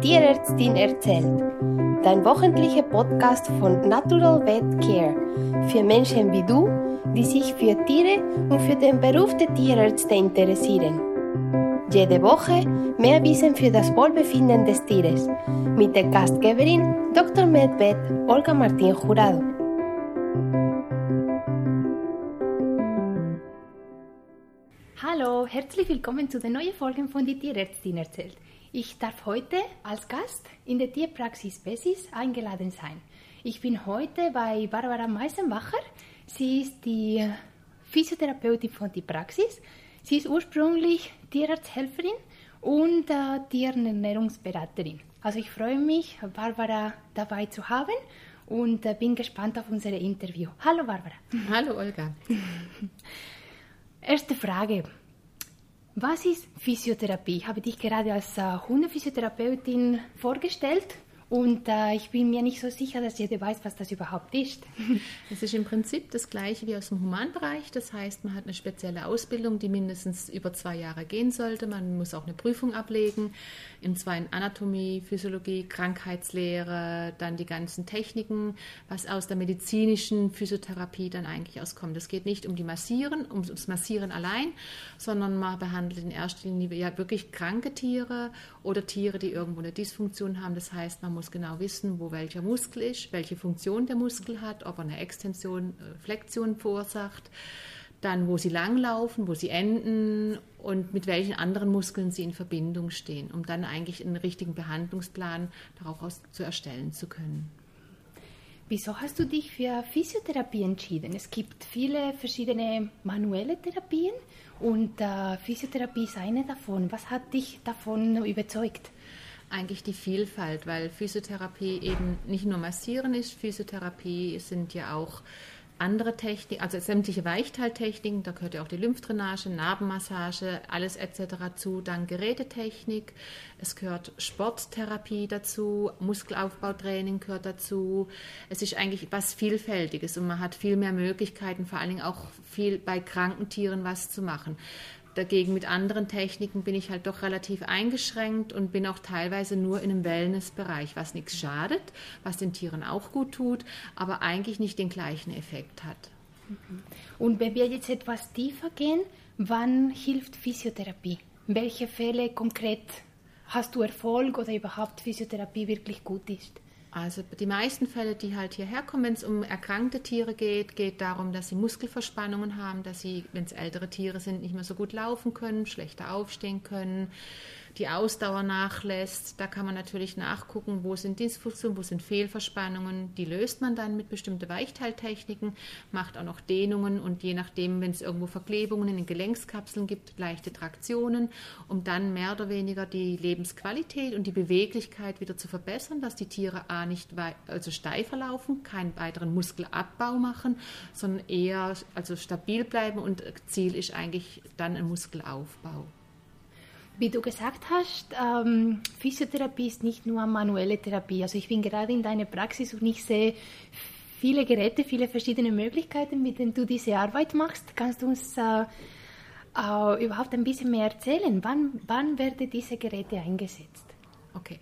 Tierärztin erzählt. Dein wöchentlicher Podcast von Natural Vet Care für Menschen wie du, die sich für Tiere und für den Beruf der Tierärzte interessieren. Jede Woche mehr Wissen für das Wohlbefinden des Tieres mit der Gastgeberin Dr. Medvet Olga Martin Jurado. Hallo, herzlich willkommen zu der neuen Folge von Die Tierärztin erzählt. Ich darf heute als Gast in der Tierpraxis Bessis eingeladen sein. Ich bin heute bei Barbara Meisenbacher. Sie ist die Physiotherapeutin von der Praxis. Sie ist ursprünglich Tierarzthelferin und äh, Tierernährungsberaterin. Also ich freue mich, Barbara dabei zu haben und äh, bin gespannt auf unser Interview. Hallo Barbara. Hallo Olga. Erste Frage. Was ist Physiotherapie? Ich habe dich gerade als äh, Hundephysiotherapeutin vorgestellt und äh, ich bin mir nicht so sicher, dass jeder weiß, was das überhaupt ist. Es ist im Prinzip das gleiche wie aus dem Humanbereich. Das heißt, man hat eine spezielle Ausbildung, die mindestens über zwei Jahre gehen sollte. Man muss auch eine Prüfung ablegen. Im zweiten Anatomie, Physiologie, Krankheitslehre, dann die ganzen Techniken, was aus der medizinischen Physiotherapie dann eigentlich auskommt. Es geht nicht um die Massieren, um das Massieren allein, sondern man behandelt in erster Linie ja wirklich kranke Tiere oder Tiere, die irgendwo eine Dysfunktion haben. Das heißt, man muss muss genau wissen, wo welcher Muskel ist, welche Funktion der Muskel hat, ob er eine Extension, äh, Flexion verursacht, dann wo sie langlaufen, wo sie enden und mit welchen anderen Muskeln sie in Verbindung stehen, um dann eigentlich einen richtigen Behandlungsplan daraus zu erstellen zu können. Wieso hast du dich für Physiotherapie entschieden? Es gibt viele verschiedene manuelle Therapien und äh, Physiotherapie ist eine davon. Was hat dich davon überzeugt? Eigentlich die Vielfalt, weil Physiotherapie eben nicht nur Massieren ist, Physiotherapie sind ja auch andere Techniken, also sämtliche Weichteiltechniken, da gehört ja auch die Lymphdrainage, Narbenmassage, alles etc. zu, dann Gerätetechnik, es gehört Sporttherapie dazu, Muskelaufbautraining gehört dazu. Es ist eigentlich was Vielfältiges und man hat viel mehr Möglichkeiten, vor allen Dingen auch viel bei kranken Tieren was zu machen. Dagegen mit anderen Techniken bin ich halt doch relativ eingeschränkt und bin auch teilweise nur in einem Wellnessbereich, was nichts schadet, was den Tieren auch gut tut, aber eigentlich nicht den gleichen Effekt hat. Mhm. Und wenn wir jetzt etwas tiefer gehen, wann hilft Physiotherapie? Welche Fälle konkret hast du Erfolg oder überhaupt Physiotherapie wirklich gut ist? Also die meisten Fälle, die halt hierher kommen, wenn es um erkrankte Tiere geht, geht darum, dass sie Muskelverspannungen haben, dass sie, wenn es ältere Tiere sind, nicht mehr so gut laufen können, schlechter aufstehen können, die Ausdauer nachlässt. Da kann man natürlich nachgucken, wo sind Dysfunktionen, wo sind Fehlverspannungen. Die löst man dann mit bestimmten Weichteiltechniken, macht auch noch Dehnungen und je nachdem, wenn es irgendwo Verklebungen in den Gelenkskapseln gibt, leichte Traktionen, um dann mehr oder weniger die Lebensqualität und die Beweglichkeit wieder zu verbessern, dass die Tiere A nicht also steifer laufen, keinen weiteren Muskelabbau machen, sondern eher also stabil bleiben und Ziel ist eigentlich dann ein Muskelaufbau. Wie du gesagt hast, ähm, Physiotherapie ist nicht nur manuelle Therapie. Also ich bin gerade in deiner Praxis und ich sehe viele Geräte, viele verschiedene Möglichkeiten, mit denen du diese Arbeit machst. Kannst du uns äh, äh, überhaupt ein bisschen mehr erzählen? Wann, wann werden diese Geräte eingesetzt? Okay.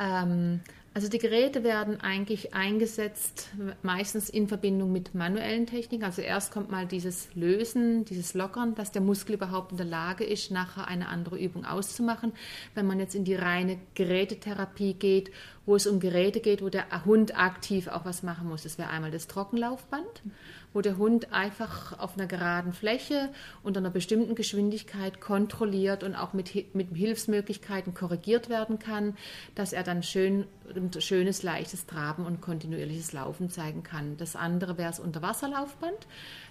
Ähm, also die Geräte werden eigentlich eingesetzt, meistens in Verbindung mit manuellen Techniken. Also erst kommt mal dieses Lösen, dieses Lockern, dass der Muskel überhaupt in der Lage ist, nachher eine andere Übung auszumachen. Wenn man jetzt in die reine Gerätetherapie geht, wo es um Geräte geht, wo der Hund aktiv auch was machen muss, das wäre einmal das Trockenlaufband wo der Hund einfach auf einer geraden Fläche unter einer bestimmten Geschwindigkeit kontrolliert und auch mit, mit Hilfsmöglichkeiten korrigiert werden kann, dass er dann schön, schönes, leichtes Traben und kontinuierliches Laufen zeigen kann. Das andere wäre das Unterwasserlaufband.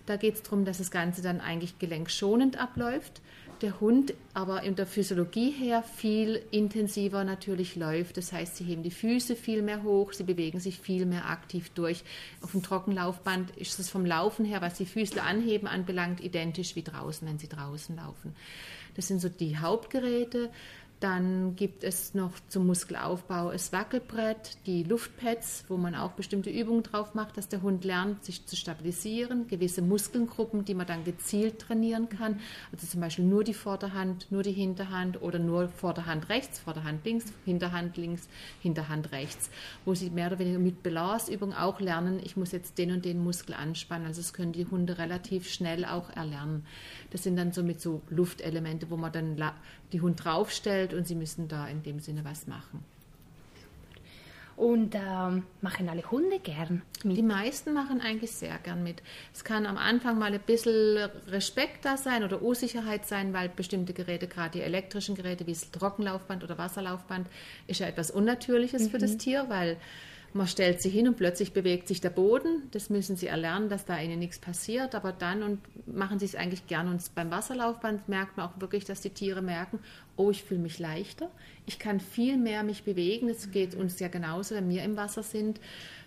Da geht es darum, dass das Ganze dann eigentlich gelenkschonend abläuft der Hund aber in der Physiologie her viel intensiver natürlich läuft. Das heißt, sie heben die Füße viel mehr hoch, sie bewegen sich viel mehr aktiv durch. Auf dem Trockenlaufband ist es vom Laufen her, was die Füße anheben anbelangt, identisch wie draußen, wenn sie draußen laufen. Das sind so die Hauptgeräte. Dann gibt es noch zum Muskelaufbau das Wackelbrett, die Luftpads, wo man auch bestimmte Übungen drauf macht, dass der Hund lernt, sich zu stabilisieren. Gewisse Muskelgruppen, die man dann gezielt trainieren kann. Also zum Beispiel nur die Vorderhand, nur die Hinterhand oder nur Vorderhand rechts, Vorderhand links, Hinterhand links, Hinterhand rechts. Wo sie mehr oder weniger mit Balanceübungen auch lernen, ich muss jetzt den und den Muskel anspannen. Also das können die Hunde relativ schnell auch erlernen. Das sind dann so mit so Luftelemente, wo man dann die Hund draufstellt und sie müssen da in dem Sinne was machen. Und ähm, machen alle Hunde gern mit? Die meisten machen eigentlich sehr gern mit. Es kann am Anfang mal ein bisschen Respekt da sein oder Unsicherheit sein, weil bestimmte Geräte, gerade die elektrischen Geräte wie das Trockenlaufband oder Wasserlaufband, ist ja etwas Unnatürliches mhm. für das mhm. Tier, weil man stellt sie hin und plötzlich bewegt sich der Boden. Das müssen sie erlernen, dass da ihnen nichts passiert. Aber dann und machen sie es eigentlich gern. Und beim Wasserlaufband merkt man auch wirklich, dass die Tiere merken, oh, ich fühle mich leichter. Ich kann viel mehr mich bewegen. Es geht uns ja genauso, wenn wir im Wasser sind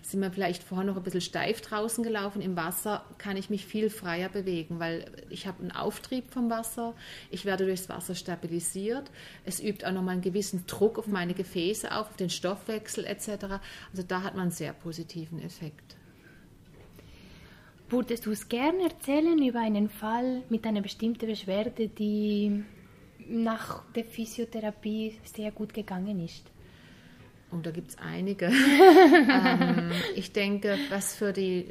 sind wir vielleicht vorher noch ein bisschen steif draußen gelaufen. Im Wasser kann ich mich viel freier bewegen, weil ich habe einen Auftrieb vom Wasser. Ich werde durchs Wasser stabilisiert. Es übt auch nochmal einen gewissen Druck auf meine Gefäße auf, auf den Stoffwechsel etc. Also da hat man einen sehr positiven Effekt. Würdest du es gerne erzählen über einen Fall mit einer bestimmten Beschwerde, die nach der Physiotherapie sehr gut gegangen ist? Und da gibt es einige. ähm, ich denke, was für die,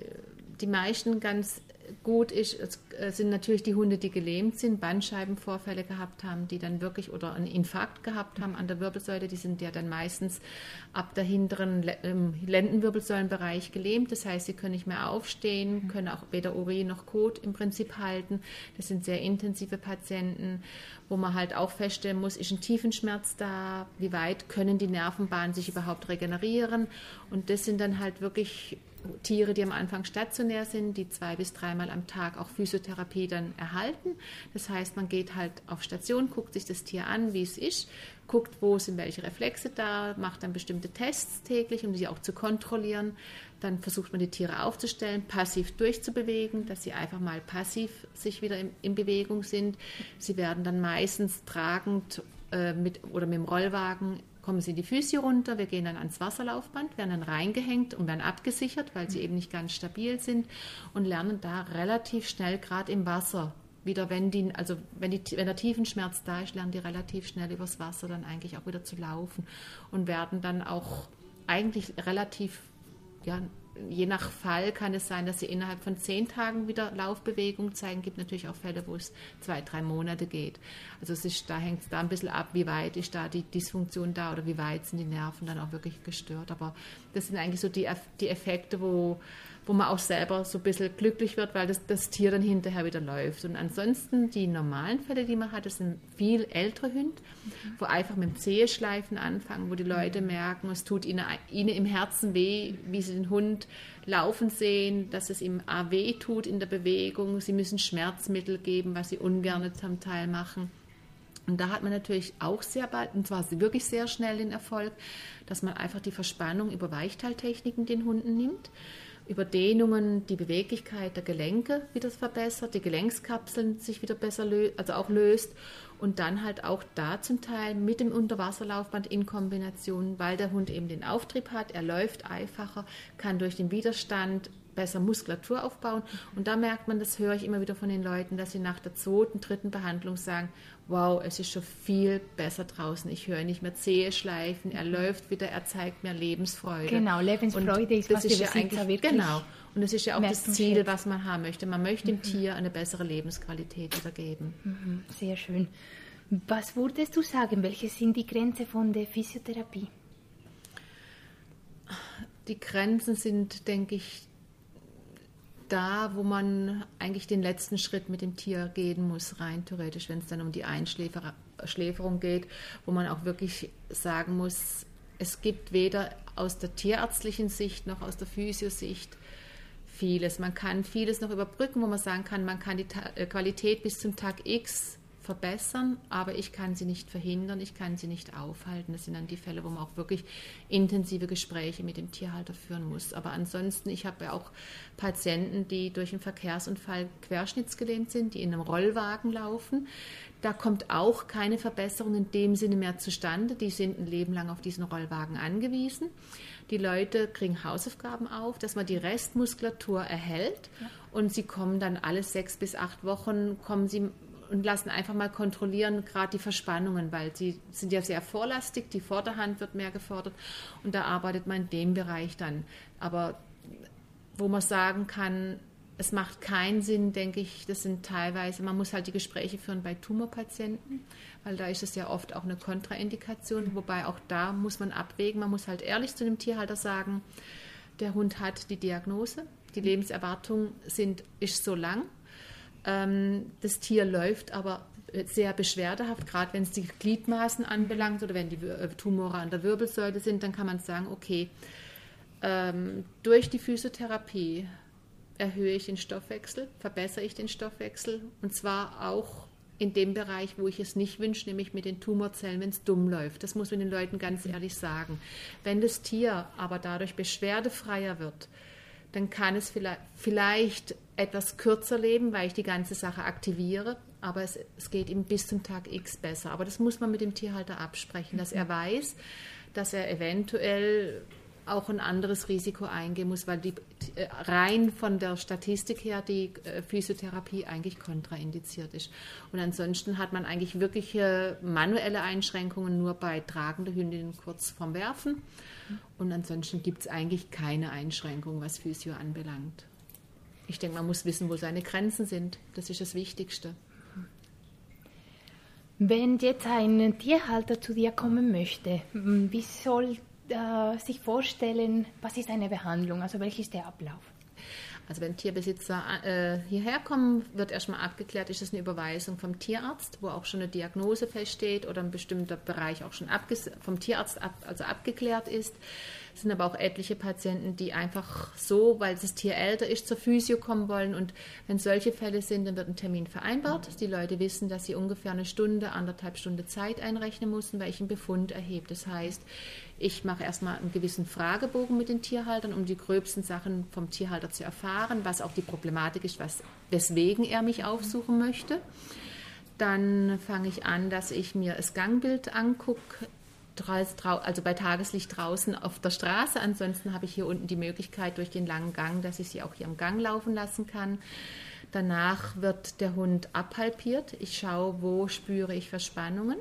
die meisten ganz gut ist, äh, sind natürlich die Hunde, die gelähmt sind, Bandscheibenvorfälle gehabt haben, die dann wirklich oder einen Infarkt gehabt haben an der Wirbelsäule. Die sind ja dann meistens ab der hinteren Lendenwirbelsäulenbereich gelähmt. Das heißt, sie können nicht mehr aufstehen, können auch weder Urin noch Kot im Prinzip halten. Das sind sehr intensive Patienten, wo man halt auch feststellen muss, ist ein Tiefenschmerz da? Wie weit können die Nervenbahnen sich überhaupt regenerieren? Und das sind dann halt wirklich Tiere, die am Anfang stationär sind, die zwei bis dreimal am Tag auch Physiotherapie dann erhalten. Das heißt, man geht halt auf Station, guckt sich das Tier an, wie es ist, guckt, wo sind welche Reflexe da, macht dann bestimmte Tests täglich, um sie auch zu kontrollieren. Dann versucht man die Tiere aufzustellen, passiv durchzubewegen, dass sie einfach mal passiv sich wieder in, in Bewegung sind. Sie werden dann meistens tragend äh, mit, oder mit dem Rollwagen kommen sie die Füße runter, wir gehen dann ans Wasserlaufband, werden dann reingehängt und werden abgesichert, weil sie eben nicht ganz stabil sind und lernen da relativ schnell gerade im Wasser wieder, wenn die, also wenn, die, wenn der Tiefenschmerz da ist, lernen die relativ schnell übers Wasser dann eigentlich auch wieder zu laufen und werden dann auch eigentlich relativ ja, je nach Fall kann es sein, dass sie innerhalb von zehn Tagen wieder Laufbewegung zeigen. Es gibt natürlich auch Fälle, wo es zwei, drei Monate geht. Also es ist, da hängt es da ein bisschen ab, wie weit ist da die Dysfunktion da oder wie weit sind die Nerven dann auch wirklich gestört. Aber das sind eigentlich so die, die Effekte, wo wo man auch selber so ein bisschen glücklich wird, weil das, das Tier dann hinterher wieder läuft. Und ansonsten die normalen Fälle, die man hat, das sind viel ältere Hunde, wo einfach mit dem Zeheschleifen anfangen, wo die Leute merken, es tut ihnen, ihnen im Herzen weh, wie sie den Hund laufen sehen, dass es ihm weh tut in der Bewegung. Sie müssen Schmerzmittel geben, was sie ungern zum Teil machen. Und da hat man natürlich auch sehr bald, und zwar wirklich sehr schnell den Erfolg, dass man einfach die Verspannung über Weichteiltechniken den Hunden nimmt über Dehnungen die Beweglichkeit der Gelenke wieder verbessert, die Gelenkskapseln sich wieder besser lö also auch löst und dann halt auch da zum Teil mit dem Unterwasserlaufband in Kombination, weil der Hund eben den Auftrieb hat, er läuft einfacher, kann durch den Widerstand besser Muskulatur aufbauen. Und da merkt man, das höre ich immer wieder von den Leuten, dass sie nach der zweiten, dritten Behandlung sagen, wow, es ist schon viel besser draußen. Ich höre nicht mehr Zehe schleifen, er läuft wieder, er zeigt mir Lebensfreude. Genau, Lebensfreude ist, was ist ja eigentlich, wirklich Genau. Und das ist ja auch das Ziel, was man haben möchte. Man möchte dem mhm. Tier eine bessere Lebensqualität wiedergeben. Mhm. Sehr schön. Was würdest du sagen, welche sind die Grenzen von der Physiotherapie? Die Grenzen sind, denke ich, da, wo man eigentlich den letzten Schritt mit dem Tier gehen muss, rein theoretisch, wenn es dann um die Einschläferung geht, wo man auch wirklich sagen muss, es gibt weder aus der tierärztlichen Sicht noch aus der Physiosicht vieles. Man kann vieles noch überbrücken, wo man sagen kann, man kann die äh, Qualität bis zum Tag X verbessern, aber ich kann sie nicht verhindern, ich kann sie nicht aufhalten. Das sind dann die Fälle, wo man auch wirklich intensive Gespräche mit dem Tierhalter führen muss. Aber ansonsten, ich habe ja auch Patienten, die durch einen Verkehrsunfall querschnittsgelähmt sind, die in einem Rollwagen laufen. Da kommt auch keine Verbesserung in dem Sinne mehr zustande. Die sind ein Leben lang auf diesen Rollwagen angewiesen. Die Leute kriegen Hausaufgaben auf, dass man die Restmuskulatur erhält ja. und sie kommen dann alle sechs bis acht Wochen, kommen sie und lassen einfach mal kontrollieren, gerade die Verspannungen, weil sie sind ja sehr vorlastig, die Vorderhand wird mehr gefordert und da arbeitet man in dem Bereich dann. Aber wo man sagen kann, es macht keinen Sinn, denke ich, das sind teilweise, man muss halt die Gespräche führen bei Tumorpatienten, weil da ist es ja oft auch eine Kontraindikation, wobei auch da muss man abwägen, man muss halt ehrlich zu dem Tierhalter sagen, der Hund hat die Diagnose, die Lebenserwartung sind, ist so lang, ähm, das Tier läuft aber sehr beschwerdehaft, gerade wenn es die Gliedmaßen anbelangt oder wenn die äh, Tumore an der Wirbelsäule sind, dann kann man sagen, okay, ähm, durch die Physiotherapie erhöhe ich den Stoffwechsel, verbessere ich den Stoffwechsel und zwar auch in dem Bereich, wo ich es nicht wünsche, nämlich mit den Tumorzellen, wenn es dumm läuft. Das muss man den Leuten ganz ehrlich sagen. Wenn das Tier aber dadurch beschwerdefreier wird, dann kann es vielleicht etwas kürzer leben, weil ich die ganze Sache aktiviere, aber es, es geht ihm bis zum Tag X besser. Aber das muss man mit dem Tierhalter absprechen, dass er weiß, dass er eventuell auch ein anderes Risiko eingehen muss, weil die, äh, rein von der Statistik her die äh, Physiotherapie eigentlich kontraindiziert ist. Und ansonsten hat man eigentlich wirkliche manuelle Einschränkungen nur bei tragenden Hündinnen kurz vorm Werfen. Und ansonsten gibt es eigentlich keine Einschränkung, was Physio anbelangt. Ich denke, man muss wissen, wo seine Grenzen sind. Das ist das Wichtigste. Wenn jetzt ein Tierhalter zu dir kommen möchte, wie soll äh, sich vorstellen, was ist eine Behandlung, also welches ist der Ablauf? Also wenn Tierbesitzer äh, hierher kommen, wird erstmal abgeklärt, ist es eine Überweisung vom Tierarzt, wo auch schon eine Diagnose feststeht oder ein bestimmter Bereich auch schon vom Tierarzt ab, also abgeklärt ist. Es sind aber auch etliche Patienten, die einfach so, weil das Tier älter ist, zur Physio kommen wollen. Und wenn solche Fälle sind, dann wird ein Termin vereinbart. Die Leute wissen, dass sie ungefähr eine Stunde, anderthalb Stunde Zeit einrechnen müssen, weil ich einen Befund erhebe. Das heißt, ich mache erstmal einen gewissen Fragebogen mit den Tierhaltern, um die gröbsten Sachen vom Tierhalter zu erfahren, was auch die Problematik ist, was, weswegen er mich aufsuchen möchte. Dann fange ich an, dass ich mir das Gangbild angucke, also bei Tageslicht draußen auf der Straße. Ansonsten habe ich hier unten die Möglichkeit durch den langen Gang, dass ich sie auch hier am Gang laufen lassen kann. Danach wird der Hund abhalpiert. Ich schaue, wo spüre ich Verspannungen.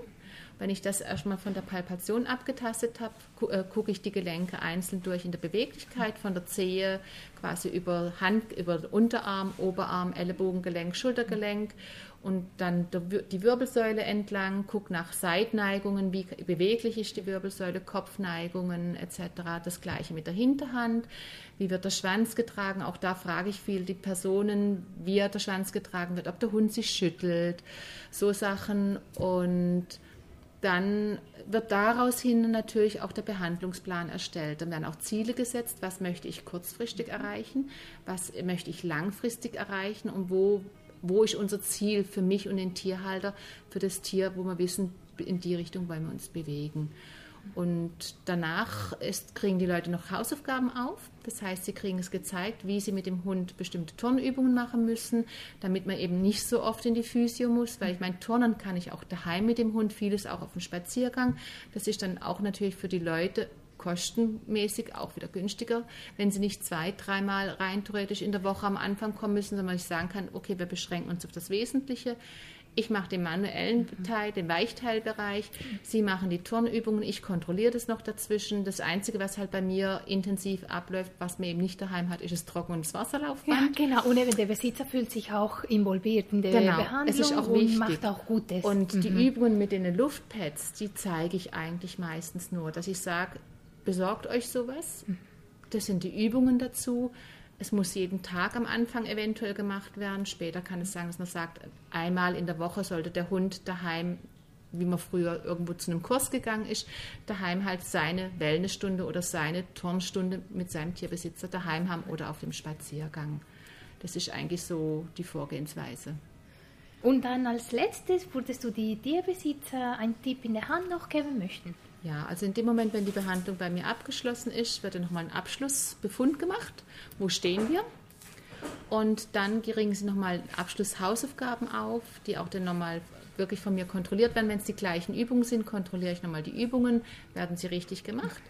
Wenn ich das erstmal von der Palpation abgetastet habe, äh, gucke ich die Gelenke einzeln durch in der Beweglichkeit, von der Zehe quasi über Hand, über Unterarm, Oberarm, Ellenbogengelenk, Schultergelenk. Und dann die Wirbelsäule entlang, guck nach Seitneigungen, wie beweglich ist die Wirbelsäule, Kopfneigungen etc. Das gleiche mit der Hinterhand, wie wird der Schwanz getragen, auch da frage ich viel die Personen, wie der Schwanz getragen wird, ob der Hund sich schüttelt, so Sachen. Und dann wird daraus hin natürlich auch der Behandlungsplan erstellt. Dann werden auch Ziele gesetzt, was möchte ich kurzfristig erreichen, was möchte ich langfristig erreichen und wo wo ist unser Ziel für mich und den Tierhalter, für das Tier, wo wir wissen, in die Richtung wollen wir uns bewegen. Und danach ist, kriegen die Leute noch Hausaufgaben auf. Das heißt, sie kriegen es gezeigt, wie sie mit dem Hund bestimmte Turnübungen machen müssen, damit man eben nicht so oft in die Physio muss. Weil ich meine, Turnen kann ich auch daheim mit dem Hund, vieles auch auf dem Spaziergang. Das ist dann auch natürlich für die Leute kostenmäßig auch wieder günstiger, wenn sie nicht zwei, dreimal rein theoretisch in der Woche am Anfang kommen müssen, sondern ich sagen kann, okay, wir beschränken uns auf das Wesentliche. Ich mache den manuellen mhm. Teil, den Weichteilbereich. Sie machen die Turnübungen. Ich kontrolliere das noch dazwischen. Das Einzige, was halt bei mir intensiv abläuft, was man eben nicht daheim hat, ist das Trocken- und das Wasserlaufband. Ja, genau. Und eben der Besitzer fühlt sich auch involviert in der genau. Behandlung es ist auch wichtig. und macht auch Gutes. Und mhm. die Übungen mit den Luftpads, die zeige ich eigentlich meistens nur, dass ich sage, besorgt euch sowas. Das sind die Übungen dazu. Es muss jeden Tag am Anfang eventuell gemacht werden. Später kann es sein, dass man sagt, einmal in der Woche sollte der Hund daheim, wie man früher irgendwo zu einem Kurs gegangen ist, daheim halt seine Wellnessstunde oder seine Turnstunde mit seinem Tierbesitzer daheim haben oder auf dem Spaziergang. Das ist eigentlich so die Vorgehensweise. Und dann als letztes würdest du die Tierbesitzer einen Tipp in der Hand noch geben möchten? Ja, also in dem Moment, wenn die Behandlung bei mir abgeschlossen ist, wird dann nochmal ein Abschlussbefund gemacht. Wo stehen wir? Und dann kriegen sie nochmal Abschlusshausaufgaben auf, die auch dann nochmal wirklich von mir kontrolliert werden. Wenn es die gleichen Übungen sind, kontrolliere ich nochmal die Übungen, werden sie richtig gemacht.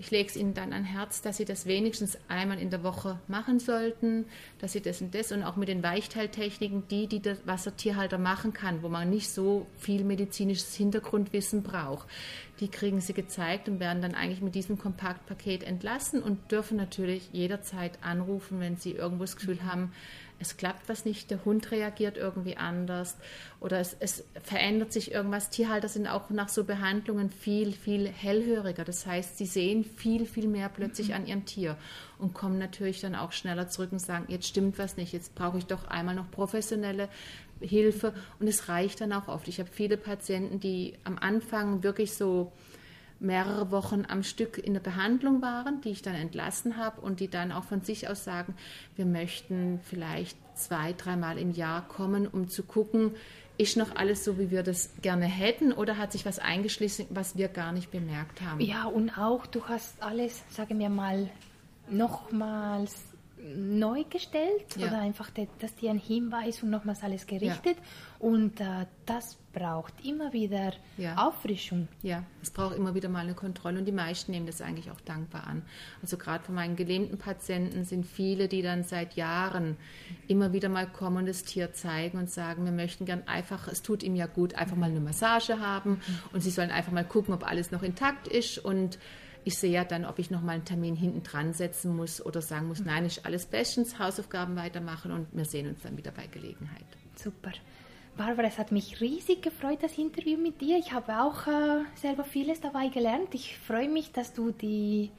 Ich lege es ihnen dann an Herz, dass sie das wenigstens einmal in der Woche machen sollten, dass sie das und das und auch mit den Weichteiltechniken, die, die das, was der Tierhalter machen kann, wo man nicht so viel medizinisches Hintergrundwissen braucht, die kriegen sie gezeigt und werden dann eigentlich mit diesem Kompaktpaket entlassen und dürfen natürlich jederzeit anrufen, wenn sie irgendwo das Gefühl haben, es klappt was nicht, der Hund reagiert irgendwie anders oder es, es, verändert sich irgendwas. Tierhalter sind auch nach so Behandlungen viel, viel hellhöriger. Das heißt, sie sehen viel, viel mehr plötzlich mhm. an ihrem Tier und kommen natürlich dann auch schneller zurück und sagen, jetzt stimmt was nicht, jetzt brauche ich doch einmal noch professionelle Hilfe und es reicht dann auch oft. Ich habe viele Patienten, die am Anfang wirklich so mehrere Wochen am Stück in der Behandlung waren, die ich dann entlassen habe und die dann auch von sich aus sagen, wir möchten vielleicht zwei, dreimal im Jahr kommen, um zu gucken, ist noch alles so, wie wir das gerne hätten oder hat sich was eingeschlossen, was wir gar nicht bemerkt haben? Ja, und auch du hast alles, sagen wir mal, nochmals neu gestellt ja. oder einfach, dass die ein Hinweis und nochmals alles gerichtet. Ja. Und äh, das braucht immer wieder ja. Auffrischung. Ja, es braucht immer wieder mal eine Kontrolle und die meisten nehmen das eigentlich auch dankbar an. Also gerade von meinen gelähmten Patienten sind viele, die dann seit Jahren immer wieder mal kommen und das Tier zeigen und sagen, wir möchten gern einfach, es tut ihm ja gut, einfach mal eine Massage haben mhm. und sie sollen einfach mal gucken, ob alles noch intakt ist und ich sehe ja dann, ob ich noch mal einen Termin hinten dran setzen muss oder sagen muss, nein, ist alles bestens, Hausaufgaben weitermachen und wir sehen uns dann wieder bei Gelegenheit. Super. Barbara, es hat mich riesig gefreut, das Interview mit dir. Ich habe auch äh, selber vieles dabei gelernt. Ich freue mich, dass du die,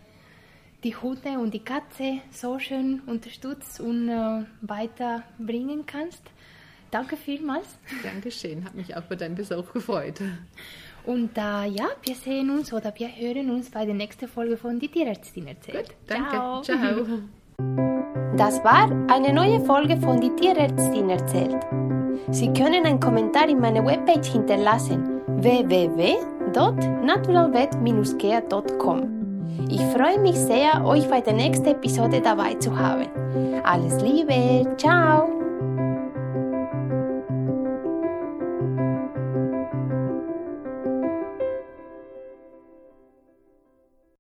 die Hunde und die Katze so schön unterstützt und äh, weiterbringen kannst. Danke vielmals. Dankeschön, hat mich auch für deinen Besuch gefreut. Und äh, ja, wir sehen uns oder wir hören uns bei der nächsten Folge von Die Tierärztin erzählt. Gut, danke. Ciao. Ciao. Das war eine neue Folge von Die Tierärztin erzählt. Sie können einen Kommentar in meiner Webpage hinterlassen www.naturalvet-care.com. Ich freue mich sehr, euch bei der nächsten Episode dabei zu haben. Alles Liebe, ciao!